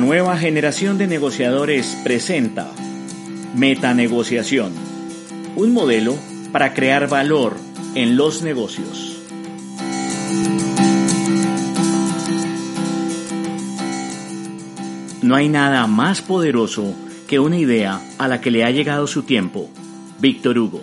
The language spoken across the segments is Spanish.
Una nueva generación de negociadores presenta Metanegociación, un modelo para crear valor en los negocios. No hay nada más poderoso que una idea a la que le ha llegado su tiempo. Víctor Hugo.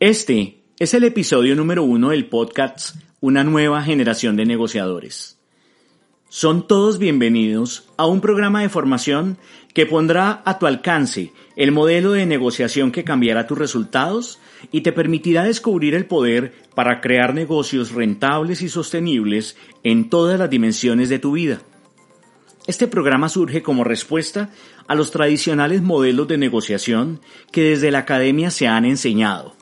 Este es el episodio número uno del podcast Una nueva generación de negociadores. Son todos bienvenidos a un programa de formación que pondrá a tu alcance el modelo de negociación que cambiará tus resultados y te permitirá descubrir el poder para crear negocios rentables y sostenibles en todas las dimensiones de tu vida. Este programa surge como respuesta a los tradicionales modelos de negociación que desde la academia se han enseñado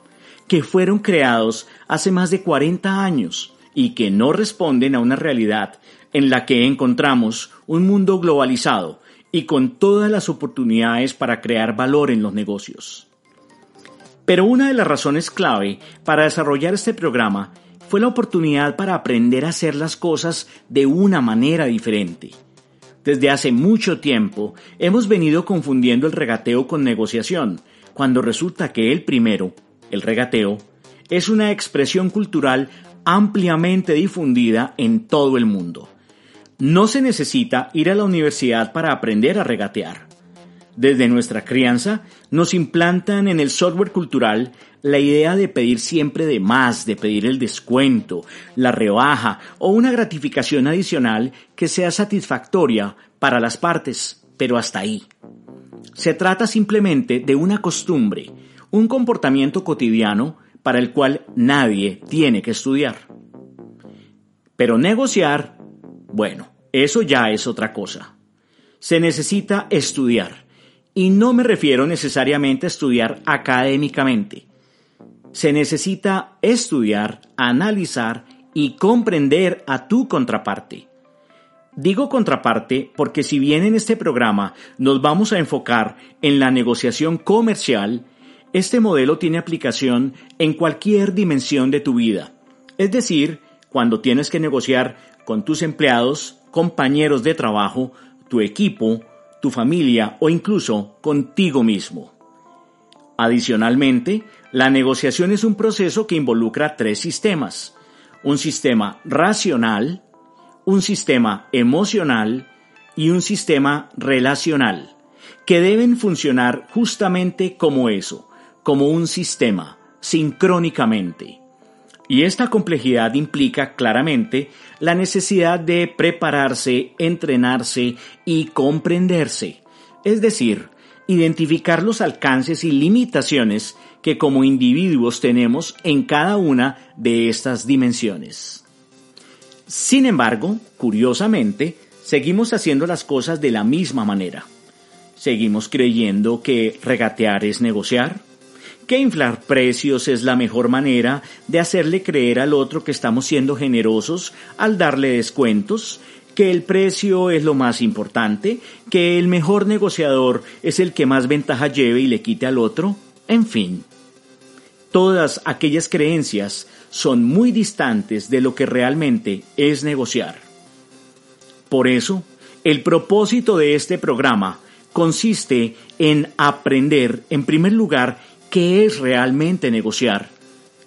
que fueron creados hace más de 40 años y que no responden a una realidad en la que encontramos un mundo globalizado y con todas las oportunidades para crear valor en los negocios. Pero una de las razones clave para desarrollar este programa fue la oportunidad para aprender a hacer las cosas de una manera diferente. Desde hace mucho tiempo hemos venido confundiendo el regateo con negociación, cuando resulta que el primero el regateo, es una expresión cultural ampliamente difundida en todo el mundo. No se necesita ir a la universidad para aprender a regatear. Desde nuestra crianza nos implantan en el software cultural la idea de pedir siempre de más, de pedir el descuento, la rebaja o una gratificación adicional que sea satisfactoria para las partes, pero hasta ahí. Se trata simplemente de una costumbre, un comportamiento cotidiano para el cual nadie tiene que estudiar. Pero negociar, bueno, eso ya es otra cosa. Se necesita estudiar, y no me refiero necesariamente a estudiar académicamente. Se necesita estudiar, analizar y comprender a tu contraparte. Digo contraparte porque si bien en este programa nos vamos a enfocar en la negociación comercial, este modelo tiene aplicación en cualquier dimensión de tu vida, es decir, cuando tienes que negociar con tus empleados, compañeros de trabajo, tu equipo, tu familia o incluso contigo mismo. Adicionalmente, la negociación es un proceso que involucra tres sistemas. Un sistema racional, un sistema emocional y un sistema relacional, que deben funcionar justamente como eso, como un sistema, sincrónicamente. Y esta complejidad implica claramente la necesidad de prepararse, entrenarse y comprenderse, es decir, identificar los alcances y limitaciones que como individuos tenemos en cada una de estas dimensiones. Sin embargo, curiosamente, seguimos haciendo las cosas de la misma manera. Seguimos creyendo que regatear es negociar, que inflar precios es la mejor manera de hacerle creer al otro que estamos siendo generosos al darle descuentos, que el precio es lo más importante, que el mejor negociador es el que más ventaja lleve y le quite al otro, en fin. Todas aquellas creencias son muy distantes de lo que realmente es negociar. Por eso, el propósito de este programa consiste en aprender, en primer lugar, qué es realmente negociar.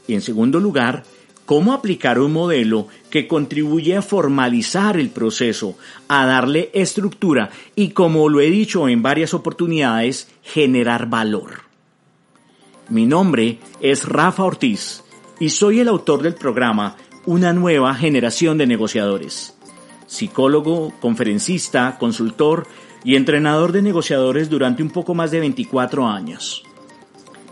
Y en segundo lugar, cómo aplicar un modelo que contribuye a formalizar el proceso, a darle estructura y, como lo he dicho en varias oportunidades, generar valor. Mi nombre es Rafa Ortiz y soy el autor del programa Una nueva generación de negociadores. Psicólogo, conferencista, consultor y entrenador de negociadores durante un poco más de 24 años.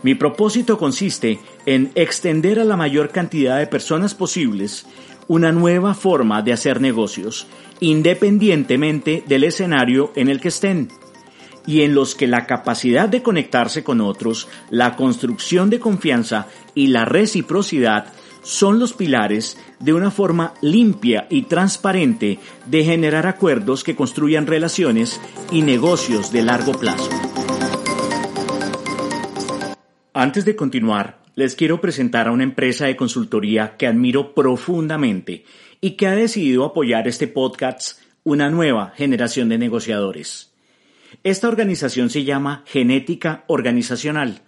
Mi propósito consiste en extender a la mayor cantidad de personas posibles una nueva forma de hacer negocios, independientemente del escenario en el que estén, y en los que la capacidad de conectarse con otros, la construcción de confianza y la reciprocidad son los pilares de una forma limpia y transparente de generar acuerdos que construyan relaciones y negocios de largo plazo. Antes de continuar, les quiero presentar a una empresa de consultoría que admiro profundamente y que ha decidido apoyar este podcast Una nueva generación de negociadores. Esta organización se llama Genética Organizacional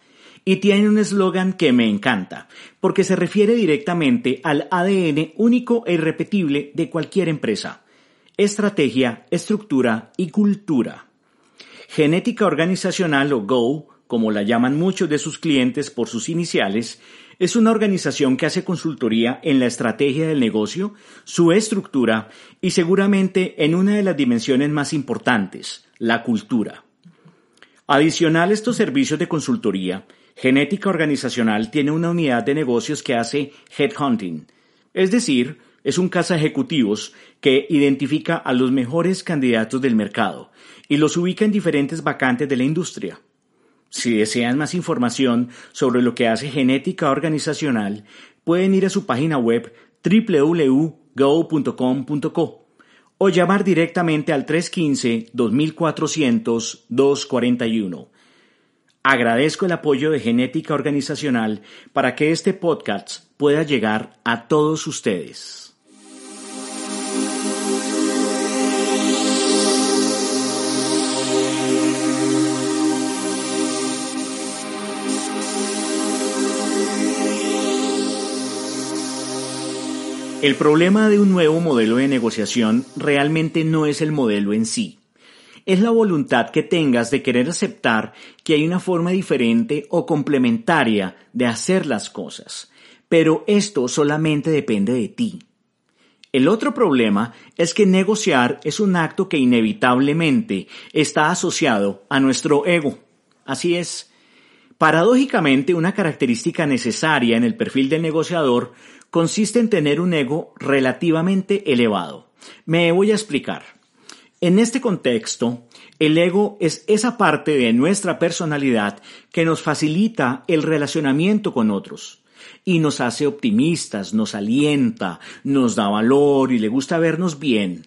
y tiene un eslogan que me encanta, porque se refiere directamente al ADN único e irrepetible de cualquier empresa. Estrategia, estructura y cultura. Genética Organizacional o GO, como la llaman muchos de sus clientes por sus iniciales, es una organización que hace consultoría en la estrategia del negocio, su estructura y seguramente en una de las dimensiones más importantes, la cultura. Adicional a estos servicios de consultoría, Genética Organizacional tiene una unidad de negocios que hace headhunting, es decir, es un casa ejecutivos que identifica a los mejores candidatos del mercado y los ubica en diferentes vacantes de la industria. Si desean más información sobre lo que hace genética organizacional, pueden ir a su página web www.go.com.co o llamar directamente al 315-2400-241. Agradezco el apoyo de Genética Organizacional para que este podcast pueda llegar a todos ustedes. El problema de un nuevo modelo de negociación realmente no es el modelo en sí. Es la voluntad que tengas de querer aceptar que hay una forma diferente o complementaria de hacer las cosas. Pero esto solamente depende de ti. El otro problema es que negociar es un acto que inevitablemente está asociado a nuestro ego. Así es. Paradójicamente, una característica necesaria en el perfil del negociador consiste en tener un ego relativamente elevado. Me voy a explicar. En este contexto, el ego es esa parte de nuestra personalidad que nos facilita el relacionamiento con otros y nos hace optimistas, nos alienta, nos da valor y le gusta vernos bien.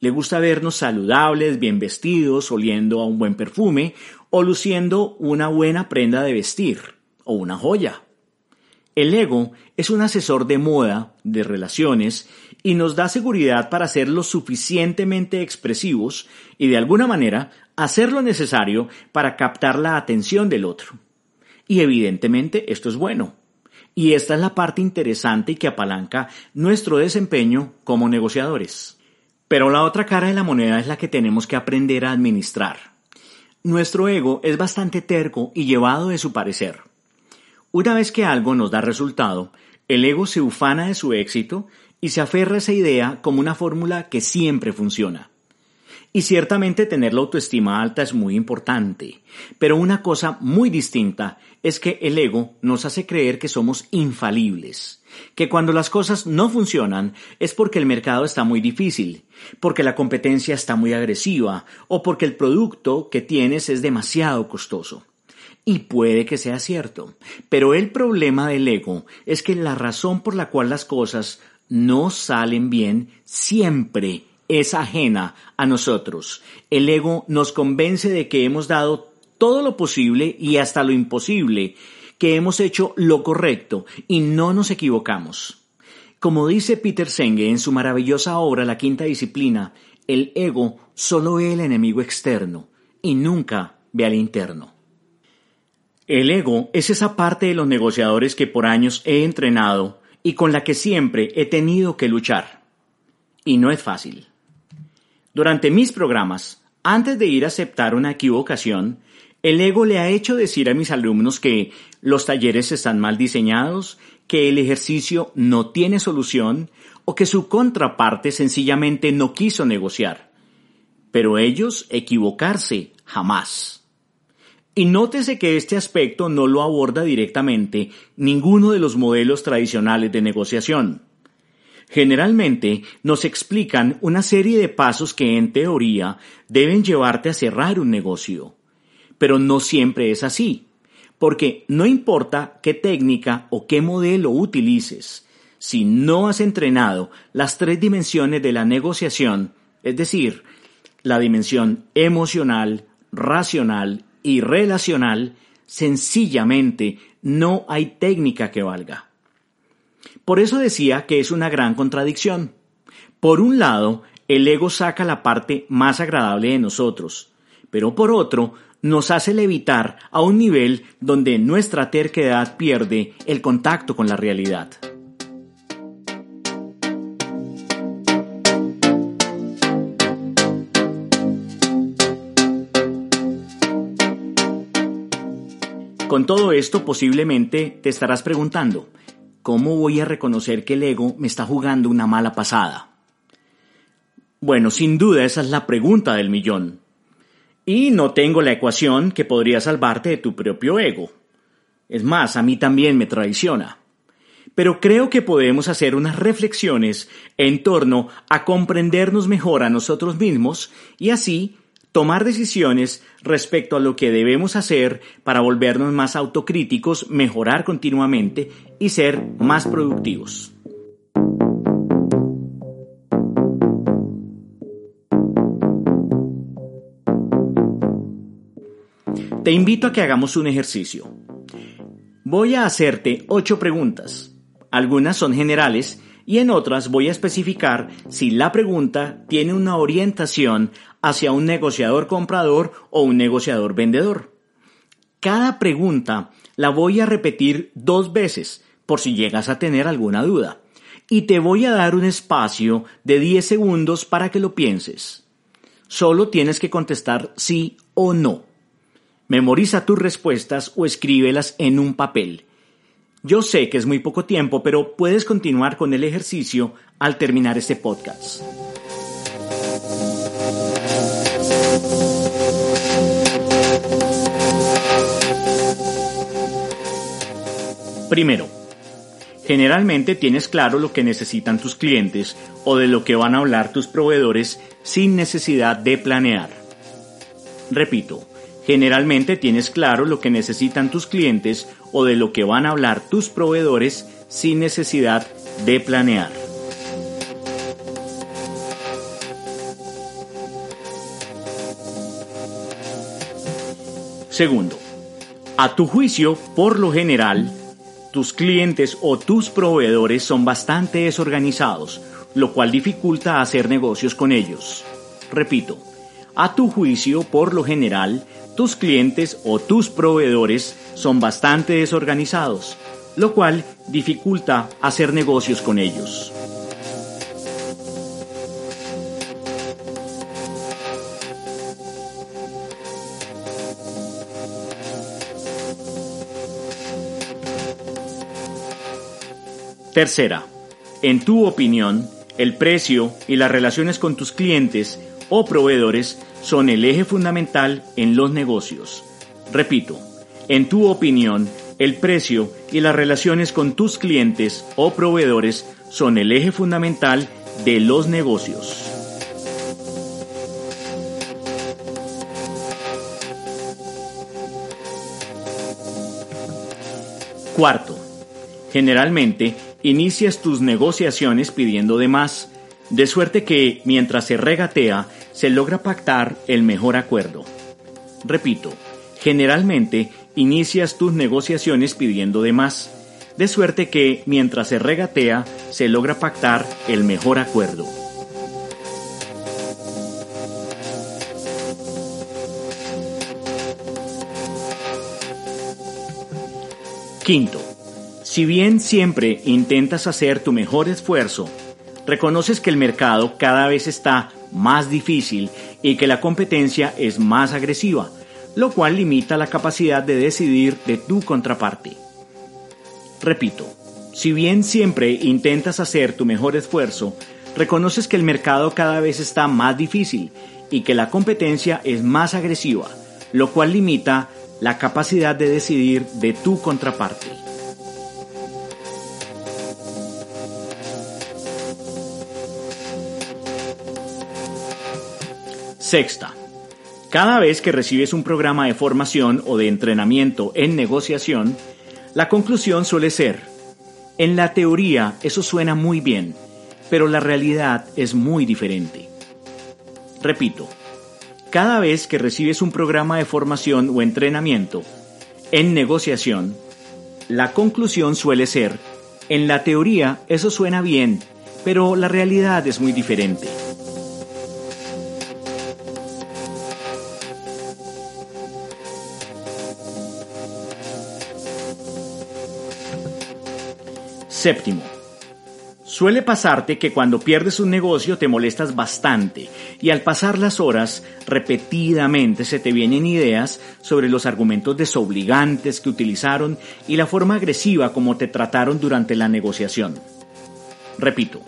Le gusta vernos saludables, bien vestidos, oliendo a un buen perfume o luciendo una buena prenda de vestir o una joya. El ego es un asesor de moda, de relaciones, y nos da seguridad para ser lo suficientemente expresivos y de alguna manera hacer lo necesario para captar la atención del otro. Y evidentemente esto es bueno. Y esta es la parte interesante y que apalanca nuestro desempeño como negociadores. Pero la otra cara de la moneda es la que tenemos que aprender a administrar. Nuestro ego es bastante terco y llevado de su parecer. Una vez que algo nos da resultado, el ego se ufana de su éxito y se aferra a esa idea como una fórmula que siempre funciona. Y ciertamente tener la autoestima alta es muy importante, pero una cosa muy distinta es que el ego nos hace creer que somos infalibles, que cuando las cosas no funcionan es porque el mercado está muy difícil, porque la competencia está muy agresiva o porque el producto que tienes es demasiado costoso. Y puede que sea cierto, pero el problema del ego es que la razón por la cual las cosas no salen bien siempre es ajena a nosotros. El ego nos convence de que hemos dado todo lo posible y hasta lo imposible, que hemos hecho lo correcto y no nos equivocamos. Como dice Peter Senge en su maravillosa obra La Quinta Disciplina, el ego solo ve el enemigo externo y nunca ve al interno. El ego es esa parte de los negociadores que por años he entrenado y con la que siempre he tenido que luchar. Y no es fácil. Durante mis programas, antes de ir a aceptar una equivocación, el ego le ha hecho decir a mis alumnos que los talleres están mal diseñados, que el ejercicio no tiene solución o que su contraparte sencillamente no quiso negociar. Pero ellos equivocarse jamás. Y nótese que este aspecto no lo aborda directamente ninguno de los modelos tradicionales de negociación. Generalmente nos explican una serie de pasos que en teoría deben llevarte a cerrar un negocio. Pero no siempre es así, porque no importa qué técnica o qué modelo utilices, si no has entrenado las tres dimensiones de la negociación, es decir, la dimensión emocional, racional y relacional, sencillamente no hay técnica que valga. Por eso decía que es una gran contradicción. Por un lado, el ego saca la parte más agradable de nosotros, pero por otro, nos hace levitar a un nivel donde nuestra terquedad pierde el contacto con la realidad. Con todo esto posiblemente te estarás preguntando, ¿cómo voy a reconocer que el ego me está jugando una mala pasada? Bueno, sin duda esa es la pregunta del millón. Y no tengo la ecuación que podría salvarte de tu propio ego. Es más, a mí también me traiciona. Pero creo que podemos hacer unas reflexiones en torno a comprendernos mejor a nosotros mismos y así tomar decisiones respecto a lo que debemos hacer para volvernos más autocríticos, mejorar continuamente y ser más productivos. Te invito a que hagamos un ejercicio. Voy a hacerte ocho preguntas. Algunas son generales y en otras voy a especificar si la pregunta tiene una orientación hacia un negociador comprador o un negociador vendedor. Cada pregunta la voy a repetir dos veces por si llegas a tener alguna duda. Y te voy a dar un espacio de 10 segundos para que lo pienses. Solo tienes que contestar sí o no. Memoriza tus respuestas o escríbelas en un papel. Yo sé que es muy poco tiempo, pero puedes continuar con el ejercicio al terminar este podcast. Primero, generalmente tienes claro lo que necesitan tus clientes o de lo que van a hablar tus proveedores sin necesidad de planear. Repito, generalmente tienes claro lo que necesitan tus clientes o de lo que van a hablar tus proveedores sin necesidad de planear. Segundo, a tu juicio, por lo general, tus clientes o tus proveedores son bastante desorganizados, lo cual dificulta hacer negocios con ellos. Repito, a tu juicio, por lo general, tus clientes o tus proveedores son bastante desorganizados, lo cual dificulta hacer negocios con ellos. Tercera, en tu opinión, el precio y las relaciones con tus clientes o proveedores son el eje fundamental en los negocios. Repito, en tu opinión, el precio y las relaciones con tus clientes o proveedores son el eje fundamental de los negocios. Cuarto, generalmente inicias tus negociaciones pidiendo de más, de suerte que, mientras se regatea, se logra pactar el mejor acuerdo. Repito, generalmente inicias tus negociaciones pidiendo de más, de suerte que, mientras se regatea, se logra pactar el mejor acuerdo. Quinto, si bien siempre intentas hacer tu mejor esfuerzo, reconoces que el mercado cada vez está más difícil y que la competencia es más agresiva, lo cual limita la capacidad de decidir de tu contraparte. Repito, si bien siempre intentas hacer tu mejor esfuerzo, reconoces que el mercado cada vez está más difícil y que la competencia es más agresiva, lo cual limita la capacidad de decidir de tu contraparte. Sexta. Cada vez que recibes un programa de formación o de entrenamiento en negociación, la conclusión suele ser, en la teoría eso suena muy bien, pero la realidad es muy diferente. Repito, cada vez que recibes un programa de formación o entrenamiento en negociación, La conclusión suele ser, en la teoría eso suena bien, pero la realidad es muy diferente. Séptimo. Suele pasarte que cuando pierdes un negocio te molestas bastante y al pasar las horas repetidamente se te vienen ideas sobre los argumentos desobligantes que utilizaron y la forma agresiva como te trataron durante la negociación. Repito,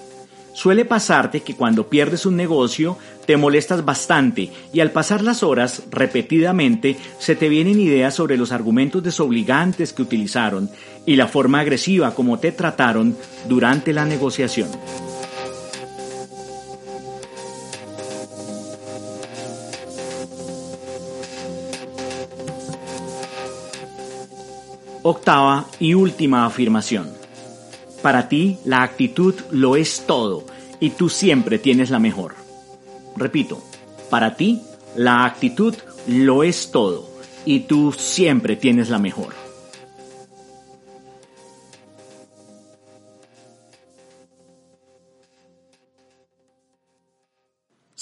Suele pasarte que cuando pierdes un negocio te molestas bastante y al pasar las horas repetidamente se te vienen ideas sobre los argumentos desobligantes que utilizaron y la forma agresiva como te trataron durante la negociación. Octava y última afirmación. Para ti, la actitud lo es todo y tú siempre tienes la mejor. Repito, para ti, la actitud lo es todo y tú siempre tienes la mejor.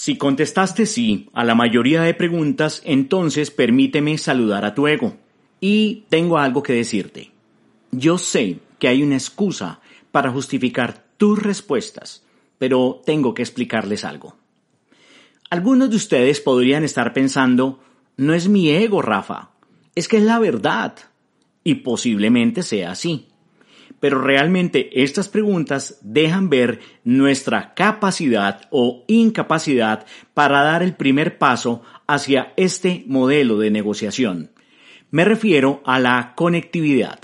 Si contestaste sí a la mayoría de preguntas, entonces permíteme saludar a tu ego. Y tengo algo que decirte. Yo sé que hay una excusa para justificar tus respuestas, pero tengo que explicarles algo. Algunos de ustedes podrían estar pensando, no es mi ego, Rafa, es que es la verdad. Y posiblemente sea así. Pero realmente estas preguntas dejan ver nuestra capacidad o incapacidad para dar el primer paso hacia este modelo de negociación. Me refiero a la conectividad.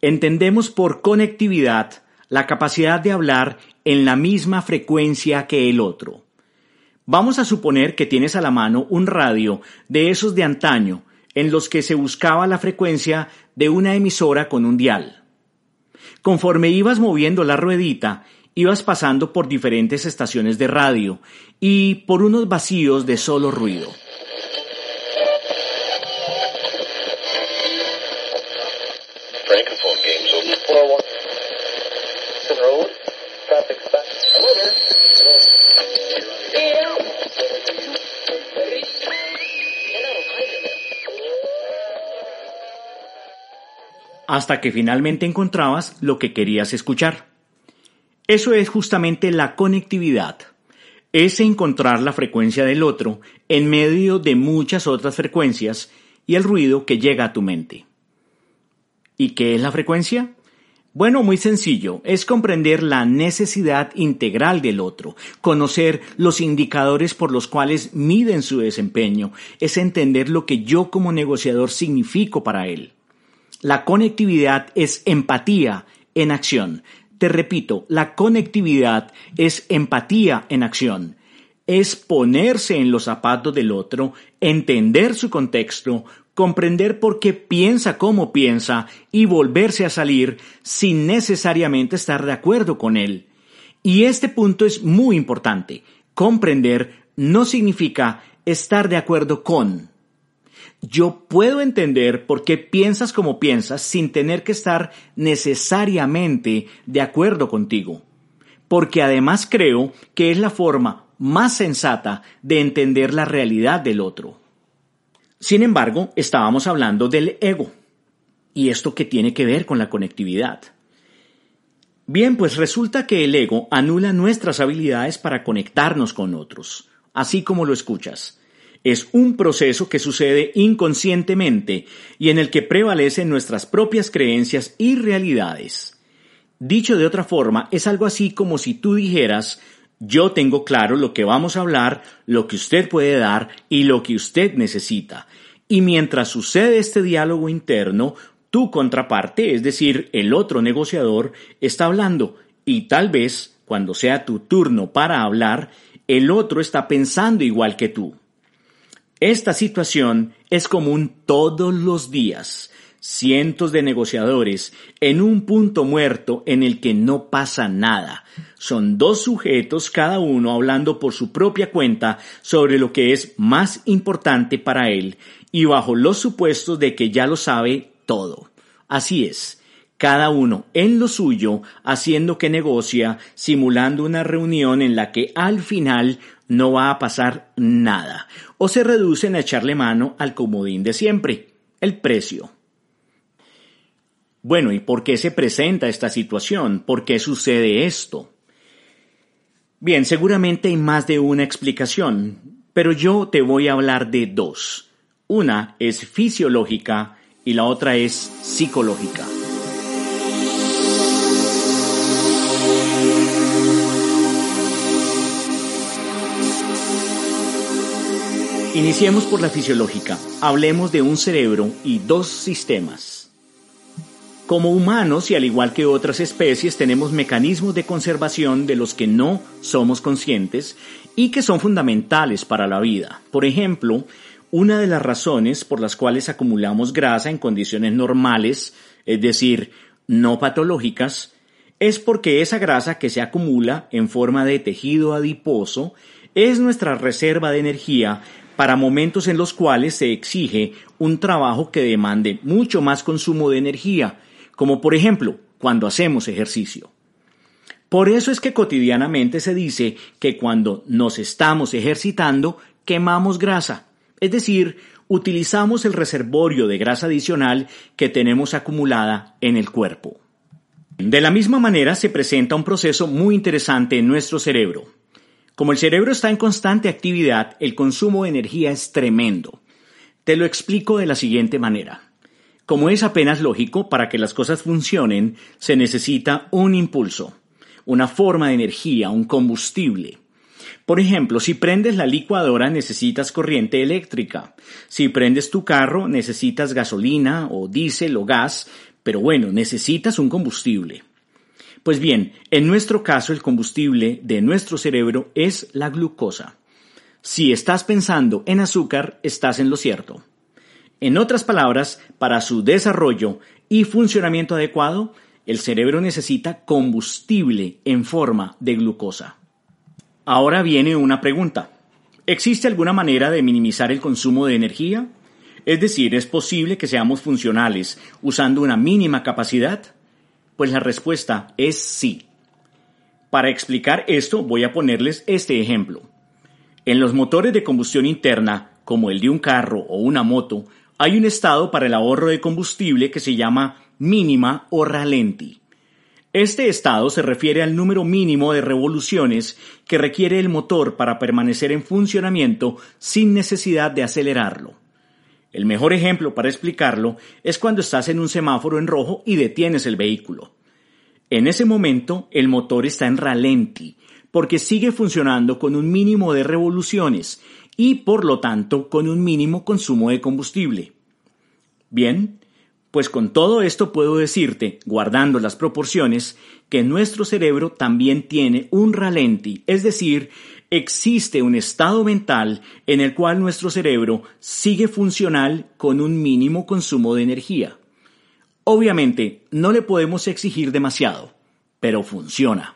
Entendemos por conectividad la capacidad de hablar en la misma frecuencia que el otro. Vamos a suponer que tienes a la mano un radio de esos de antaño, en los que se buscaba la frecuencia de una emisora con un dial. Conforme ibas moviendo la ruedita, ibas pasando por diferentes estaciones de radio y por unos vacíos de solo ruido. Hasta que finalmente encontrabas lo que querías escuchar. Eso es justamente la conectividad. Es encontrar la frecuencia del otro en medio de muchas otras frecuencias y el ruido que llega a tu mente. ¿Y qué es la frecuencia? Bueno, muy sencillo, es comprender la necesidad integral del otro, conocer los indicadores por los cuales miden su desempeño, es entender lo que yo como negociador significo para él. La conectividad es empatía en acción. Te repito, la conectividad es empatía en acción. Es ponerse en los zapatos del otro, entender su contexto, comprender por qué piensa como piensa y volverse a salir sin necesariamente estar de acuerdo con él. Y este punto es muy importante. Comprender no significa estar de acuerdo con. Yo puedo entender por qué piensas como piensas sin tener que estar necesariamente de acuerdo contigo, porque además creo que es la forma más sensata de entender la realidad del otro. Sin embargo, estábamos hablando del ego. ¿Y esto qué tiene que ver con la conectividad? Bien, pues resulta que el ego anula nuestras habilidades para conectarnos con otros, así como lo escuchas es un proceso que sucede inconscientemente y en el que prevalecen nuestras propias creencias y realidades. Dicho de otra forma, es algo así como si tú dijeras, yo tengo claro lo que vamos a hablar, lo que usted puede dar y lo que usted necesita. Y mientras sucede este diálogo interno, tu contraparte, es decir, el otro negociador, está hablando y tal vez, cuando sea tu turno para hablar, el otro está pensando igual que tú. Esta situación es común todos los días. Cientos de negociadores en un punto muerto en el que no pasa nada. Son dos sujetos cada uno hablando por su propia cuenta sobre lo que es más importante para él y bajo los supuestos de que ya lo sabe todo. Así es, cada uno en lo suyo, haciendo que negocia, simulando una reunión en la que al final no va a pasar nada, o se reducen a echarle mano al comodín de siempre, el precio. Bueno, ¿y por qué se presenta esta situación? ¿Por qué sucede esto? Bien, seguramente hay más de una explicación, pero yo te voy a hablar de dos. Una es fisiológica y la otra es psicológica. Iniciemos por la fisiológica. Hablemos de un cerebro y dos sistemas. Como humanos y al igual que otras especies tenemos mecanismos de conservación de los que no somos conscientes y que son fundamentales para la vida. Por ejemplo, una de las razones por las cuales acumulamos grasa en condiciones normales, es decir, no patológicas, es porque esa grasa que se acumula en forma de tejido adiposo es nuestra reserva de energía para momentos en los cuales se exige un trabajo que demande mucho más consumo de energía, como por ejemplo cuando hacemos ejercicio. Por eso es que cotidianamente se dice que cuando nos estamos ejercitando quemamos grasa, es decir, utilizamos el reservorio de grasa adicional que tenemos acumulada en el cuerpo. De la misma manera se presenta un proceso muy interesante en nuestro cerebro. Como el cerebro está en constante actividad, el consumo de energía es tremendo. Te lo explico de la siguiente manera. Como es apenas lógico, para que las cosas funcionen se necesita un impulso, una forma de energía, un combustible. Por ejemplo, si prendes la licuadora necesitas corriente eléctrica. Si prendes tu carro necesitas gasolina o diésel o gas, pero bueno, necesitas un combustible. Pues bien, en nuestro caso el combustible de nuestro cerebro es la glucosa. Si estás pensando en azúcar, estás en lo cierto. En otras palabras, para su desarrollo y funcionamiento adecuado, el cerebro necesita combustible en forma de glucosa. Ahora viene una pregunta. ¿Existe alguna manera de minimizar el consumo de energía? Es decir, ¿es posible que seamos funcionales usando una mínima capacidad? Pues la respuesta es sí. Para explicar esto voy a ponerles este ejemplo. En los motores de combustión interna, como el de un carro o una moto, hay un estado para el ahorro de combustible que se llama mínima o ralenti. Este estado se refiere al número mínimo de revoluciones que requiere el motor para permanecer en funcionamiento sin necesidad de acelerarlo. El mejor ejemplo para explicarlo es cuando estás en un semáforo en rojo y detienes el vehículo. En ese momento el motor está en ralenti, porque sigue funcionando con un mínimo de revoluciones y por lo tanto con un mínimo consumo de combustible. Bien, pues con todo esto puedo decirte, guardando las proporciones, que nuestro cerebro también tiene un ralenti, es decir, existe un estado mental en el cual nuestro cerebro sigue funcional con un mínimo consumo de energía. Obviamente, no le podemos exigir demasiado, pero funciona.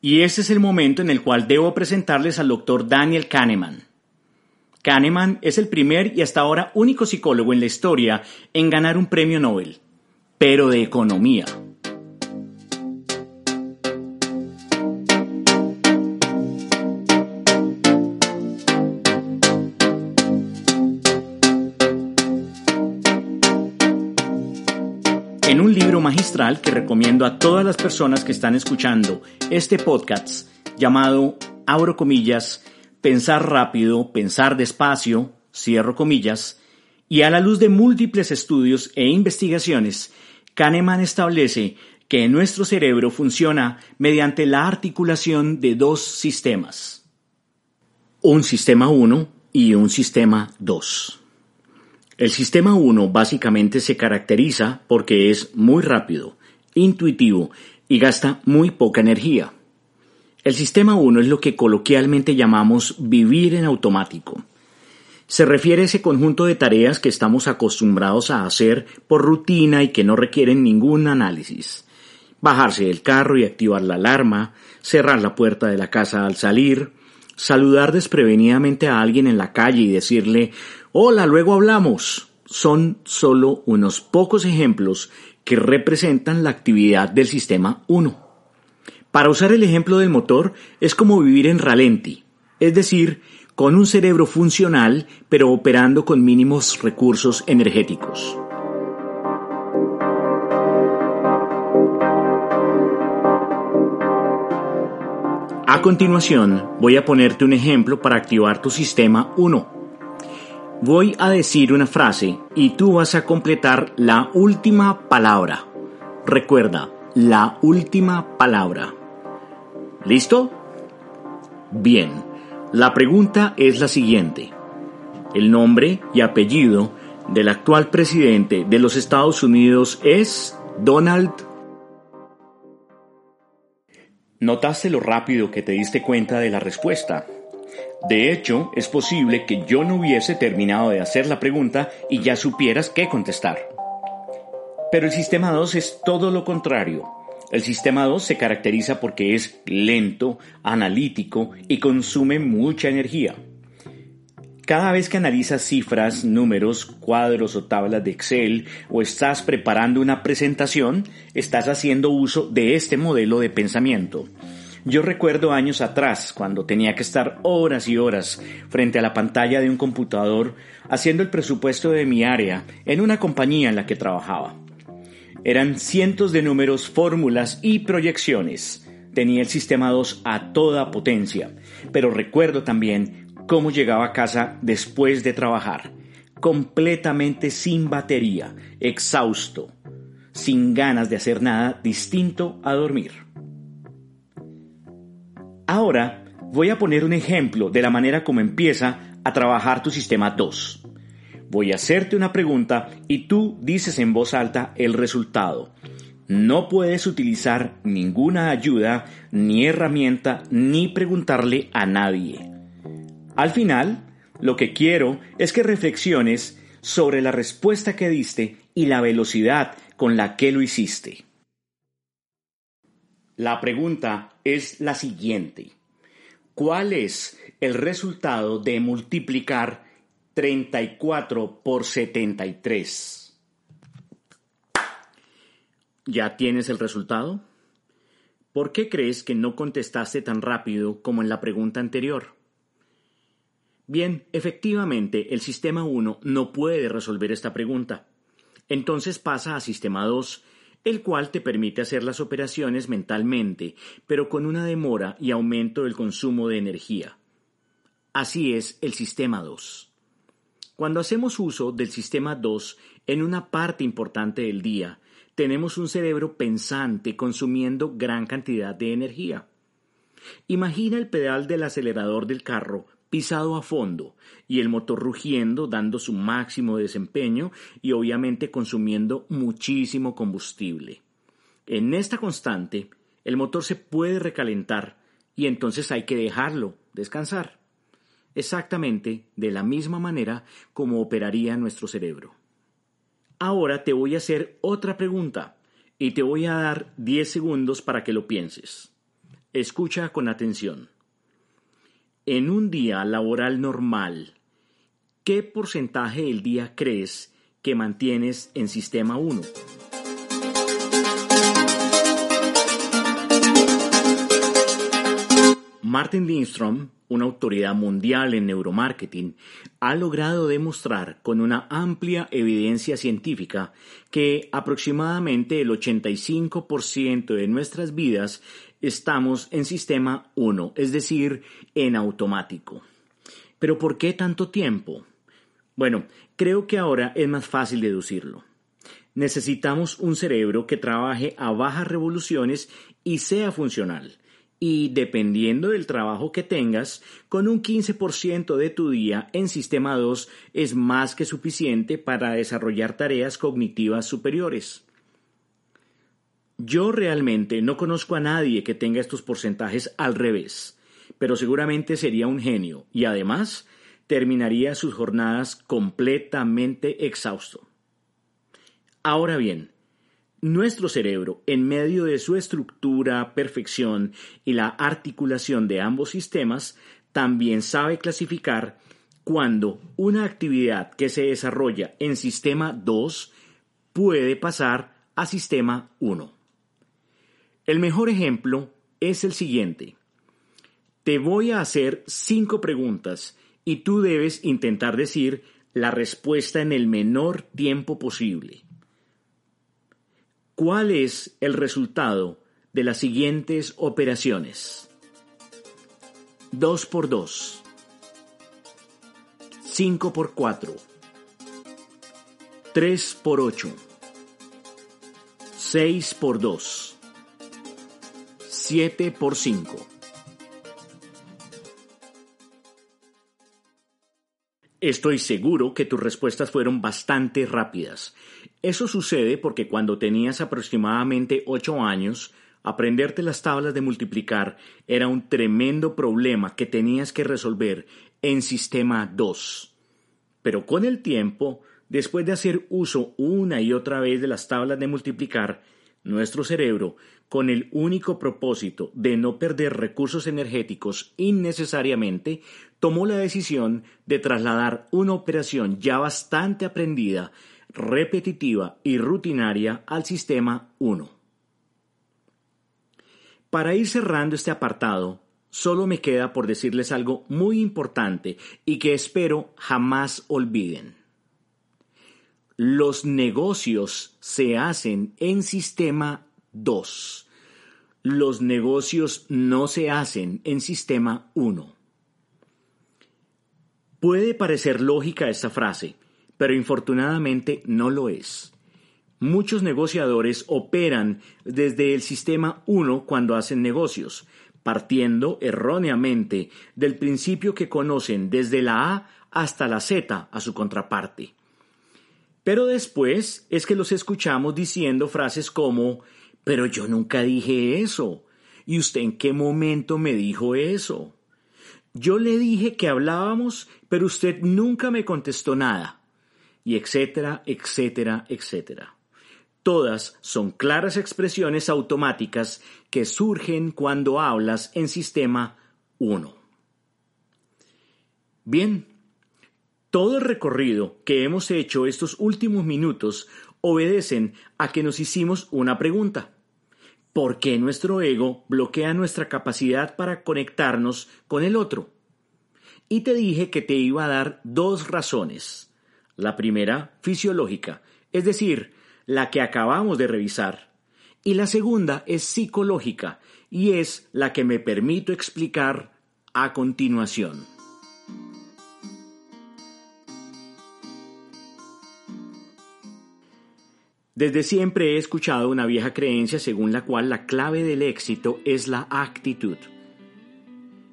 Y ese es el momento en el cual debo presentarles al doctor Daniel Kahneman. Kahneman es el primer y hasta ahora único psicólogo en la historia en ganar un premio Nobel, pero de economía. Magistral que recomiendo a todas las personas que están escuchando este podcast llamado, abro comillas, pensar rápido, pensar despacio, cierro comillas, y a la luz de múltiples estudios e investigaciones, Kahneman establece que nuestro cerebro funciona mediante la articulación de dos sistemas. Un sistema 1 y un sistema 2. El sistema 1 básicamente se caracteriza porque es muy rápido, intuitivo y gasta muy poca energía. El sistema 1 es lo que coloquialmente llamamos vivir en automático. Se refiere a ese conjunto de tareas que estamos acostumbrados a hacer por rutina y que no requieren ningún análisis. Bajarse del carro y activar la alarma, cerrar la puerta de la casa al salir, saludar desprevenidamente a alguien en la calle y decirle Hola, luego hablamos, son solo unos pocos ejemplos que representan la actividad del sistema 1. Para usar el ejemplo del motor es como vivir en ralenti, es decir, con un cerebro funcional pero operando con mínimos recursos energéticos. A continuación, voy a ponerte un ejemplo para activar tu sistema 1. Voy a decir una frase y tú vas a completar la última palabra. Recuerda, la última palabra. ¿Listo? Bien, la pregunta es la siguiente. El nombre y apellido del actual presidente de los Estados Unidos es Donald Notaste lo rápido que te diste cuenta de la respuesta. De hecho, es posible que yo no hubiese terminado de hacer la pregunta y ya supieras qué contestar. Pero el sistema 2 es todo lo contrario. El sistema 2 se caracteriza porque es lento, analítico y consume mucha energía. Cada vez que analizas cifras, números, cuadros o tablas de Excel o estás preparando una presentación, estás haciendo uso de este modelo de pensamiento. Yo recuerdo años atrás, cuando tenía que estar horas y horas frente a la pantalla de un computador haciendo el presupuesto de mi área en una compañía en la que trabajaba. Eran cientos de números, fórmulas y proyecciones. Tenía el sistema 2 a toda potencia, pero recuerdo también cómo llegaba a casa después de trabajar, completamente sin batería, exhausto, sin ganas de hacer nada distinto a dormir. Ahora voy a poner un ejemplo de la manera como empieza a trabajar tu sistema 2. Voy a hacerte una pregunta y tú dices en voz alta el resultado. No puedes utilizar ninguna ayuda, ni herramienta, ni preguntarle a nadie. Al final, lo que quiero es que reflexiones sobre la respuesta que diste y la velocidad con la que lo hiciste. La pregunta es la siguiente. ¿Cuál es el resultado de multiplicar 34 por 73? ¿Ya tienes el resultado? ¿Por qué crees que no contestaste tan rápido como en la pregunta anterior? Bien, efectivamente, el sistema 1 no puede resolver esta pregunta. Entonces pasa a sistema 2, el cual te permite hacer las operaciones mentalmente, pero con una demora y aumento del consumo de energía. Así es el sistema 2. Cuando hacemos uso del sistema 2 en una parte importante del día, tenemos un cerebro pensante consumiendo gran cantidad de energía. Imagina el pedal del acelerador del carro pisado a fondo y el motor rugiendo, dando su máximo desempeño y obviamente consumiendo muchísimo combustible. En esta constante, el motor se puede recalentar y entonces hay que dejarlo descansar. Exactamente de la misma manera como operaría nuestro cerebro. Ahora te voy a hacer otra pregunta y te voy a dar 10 segundos para que lo pienses. Escucha con atención. En un día laboral normal, ¿qué porcentaje del día crees que mantienes en sistema 1? Martin Lindstrom, una autoridad mundial en neuromarketing, ha logrado demostrar con una amplia evidencia científica que aproximadamente el 85% de nuestras vidas estamos en sistema 1, es decir, en automático. Pero ¿por qué tanto tiempo? Bueno, creo que ahora es más fácil deducirlo. Necesitamos un cerebro que trabaje a bajas revoluciones y sea funcional. Y dependiendo del trabajo que tengas, con un 15% de tu día en sistema 2 es más que suficiente para desarrollar tareas cognitivas superiores. Yo realmente no conozco a nadie que tenga estos porcentajes al revés, pero seguramente sería un genio y además terminaría sus jornadas completamente exhausto. Ahora bien, nuestro cerebro, en medio de su estructura, perfección y la articulación de ambos sistemas, también sabe clasificar cuando una actividad que se desarrolla en sistema 2 puede pasar a sistema 1. El mejor ejemplo es el siguiente. Te voy a hacer cinco preguntas y tú debes intentar decir la respuesta en el menor tiempo posible. ¿Cuál es el resultado de las siguientes operaciones? 2 por 2, 5 por 4, 3 por 8, 6 por 2, 7 por 5. Estoy seguro que tus respuestas fueron bastante rápidas. Eso sucede porque cuando tenías aproximadamente 8 años, aprenderte las tablas de multiplicar era un tremendo problema que tenías que resolver en sistema 2. Pero con el tiempo, después de hacer uso una y otra vez de las tablas de multiplicar, nuestro cerebro, con el único propósito de no perder recursos energéticos innecesariamente, tomó la decisión de trasladar una operación ya bastante aprendida, repetitiva y rutinaria al sistema 1. Para ir cerrando este apartado, solo me queda por decirles algo muy importante y que espero jamás olviden. Los negocios se hacen en sistema 2. Los negocios no se hacen en sistema 1. Puede parecer lógica esta frase, pero infortunadamente no lo es. Muchos negociadores operan desde el sistema 1 cuando hacen negocios, partiendo erróneamente del principio que conocen desde la A hasta la Z a su contraparte. Pero después es que los escuchamos diciendo frases como pero yo nunca dije eso. ¿Y usted en qué momento me dijo eso? Yo le dije que hablábamos, pero usted nunca me contestó nada. Y etcétera, etcétera, etcétera. Todas son claras expresiones automáticas que surgen cuando hablas en sistema 1. Bien, todo el recorrido que hemos hecho estos últimos minutos obedecen a que nos hicimos una pregunta. ¿Por qué nuestro ego bloquea nuestra capacidad para conectarnos con el otro? Y te dije que te iba a dar dos razones. La primera, fisiológica, es decir, la que acabamos de revisar. Y la segunda es psicológica y es la que me permito explicar a continuación. Desde siempre he escuchado una vieja creencia según la cual la clave del éxito es la actitud.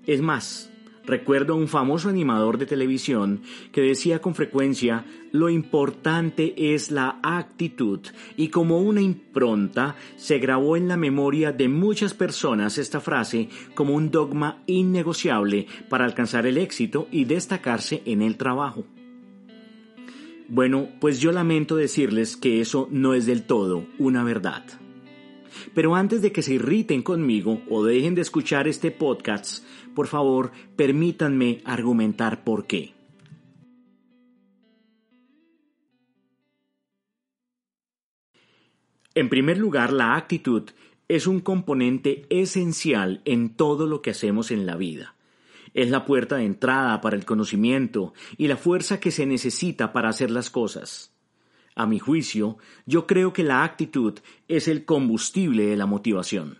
Es más, Recuerdo a un famoso animador de televisión que decía con frecuencia lo importante es la actitud y como una impronta se grabó en la memoria de muchas personas esta frase como un dogma innegociable para alcanzar el éxito y destacarse en el trabajo. Bueno, pues yo lamento decirles que eso no es del todo una verdad. Pero antes de que se irriten conmigo o dejen de escuchar este podcast, por favor, permítanme argumentar por qué. En primer lugar, la actitud es un componente esencial en todo lo que hacemos en la vida. Es la puerta de entrada para el conocimiento y la fuerza que se necesita para hacer las cosas. A mi juicio, yo creo que la actitud es el combustible de la motivación.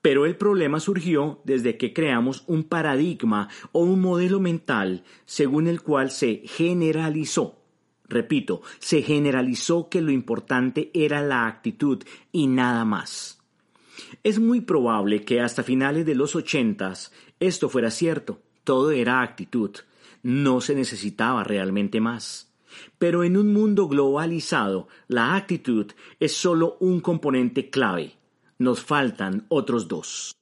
Pero el problema surgió desde que creamos un paradigma o un modelo mental según el cual se generalizó, repito, se generalizó que lo importante era la actitud y nada más. Es muy probable que hasta finales de los ochentas esto fuera cierto, todo era actitud, no se necesitaba realmente más. Pero en un mundo globalizado, la actitud es solo un componente clave. Nos faltan otros dos.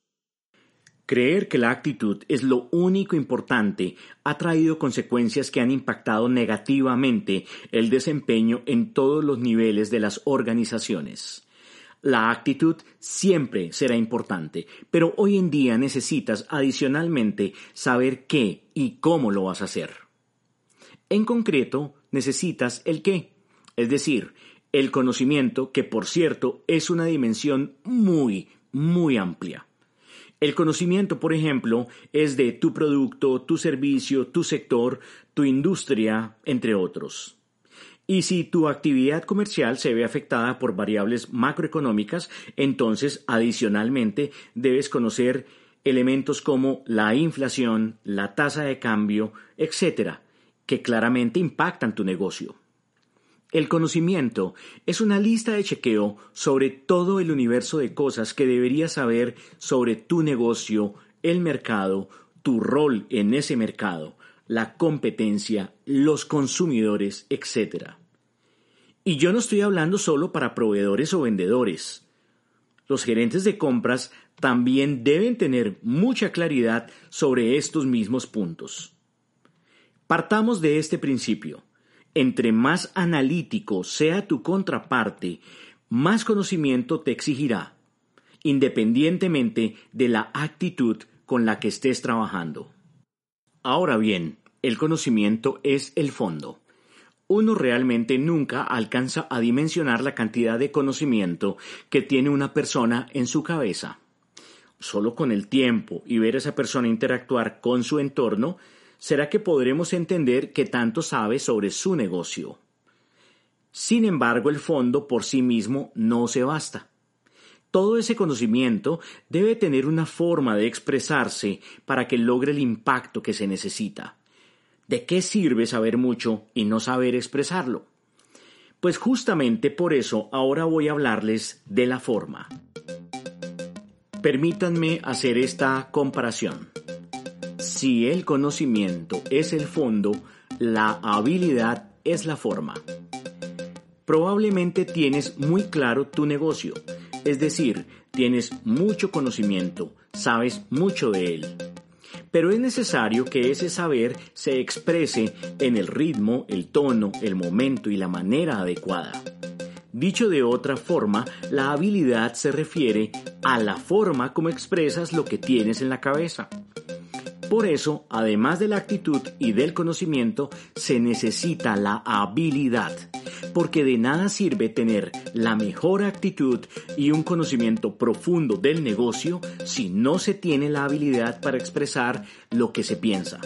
Creer que la actitud es lo único importante ha traído consecuencias que han impactado negativamente el desempeño en todos los niveles de las organizaciones. La actitud siempre será importante, pero hoy en día necesitas adicionalmente saber qué y cómo lo vas a hacer. En concreto, necesitas el qué, es decir, el conocimiento, que por cierto es una dimensión muy, muy amplia. El conocimiento, por ejemplo, es de tu producto, tu servicio, tu sector, tu industria, entre otros. Y si tu actividad comercial se ve afectada por variables macroeconómicas, entonces adicionalmente debes conocer elementos como la inflación, la tasa de cambio, etc., que claramente impactan tu negocio. El conocimiento es una lista de chequeo sobre todo el universo de cosas que deberías saber sobre tu negocio, el mercado, tu rol en ese mercado, la competencia, los consumidores, etc. Y yo no estoy hablando solo para proveedores o vendedores. Los gerentes de compras también deben tener mucha claridad sobre estos mismos puntos. Partamos de este principio. Entre más analítico sea tu contraparte, más conocimiento te exigirá, independientemente de la actitud con la que estés trabajando. Ahora bien, el conocimiento es el fondo. Uno realmente nunca alcanza a dimensionar la cantidad de conocimiento que tiene una persona en su cabeza. Solo con el tiempo y ver a esa persona interactuar con su entorno, será que podremos entender qué tanto sabe sobre su negocio. Sin embargo, el fondo por sí mismo no se basta. Todo ese conocimiento debe tener una forma de expresarse para que logre el impacto que se necesita. ¿De qué sirve saber mucho y no saber expresarlo? Pues justamente por eso ahora voy a hablarles de la forma. Permítanme hacer esta comparación. Si el conocimiento es el fondo, la habilidad es la forma. Probablemente tienes muy claro tu negocio, es decir, tienes mucho conocimiento, sabes mucho de él pero es necesario que ese saber se exprese en el ritmo, el tono, el momento y la manera adecuada. Dicho de otra forma, la habilidad se refiere a la forma como expresas lo que tienes en la cabeza. Por eso, además de la actitud y del conocimiento, se necesita la habilidad porque de nada sirve tener la mejor actitud y un conocimiento profundo del negocio si no se tiene la habilidad para expresar lo que se piensa.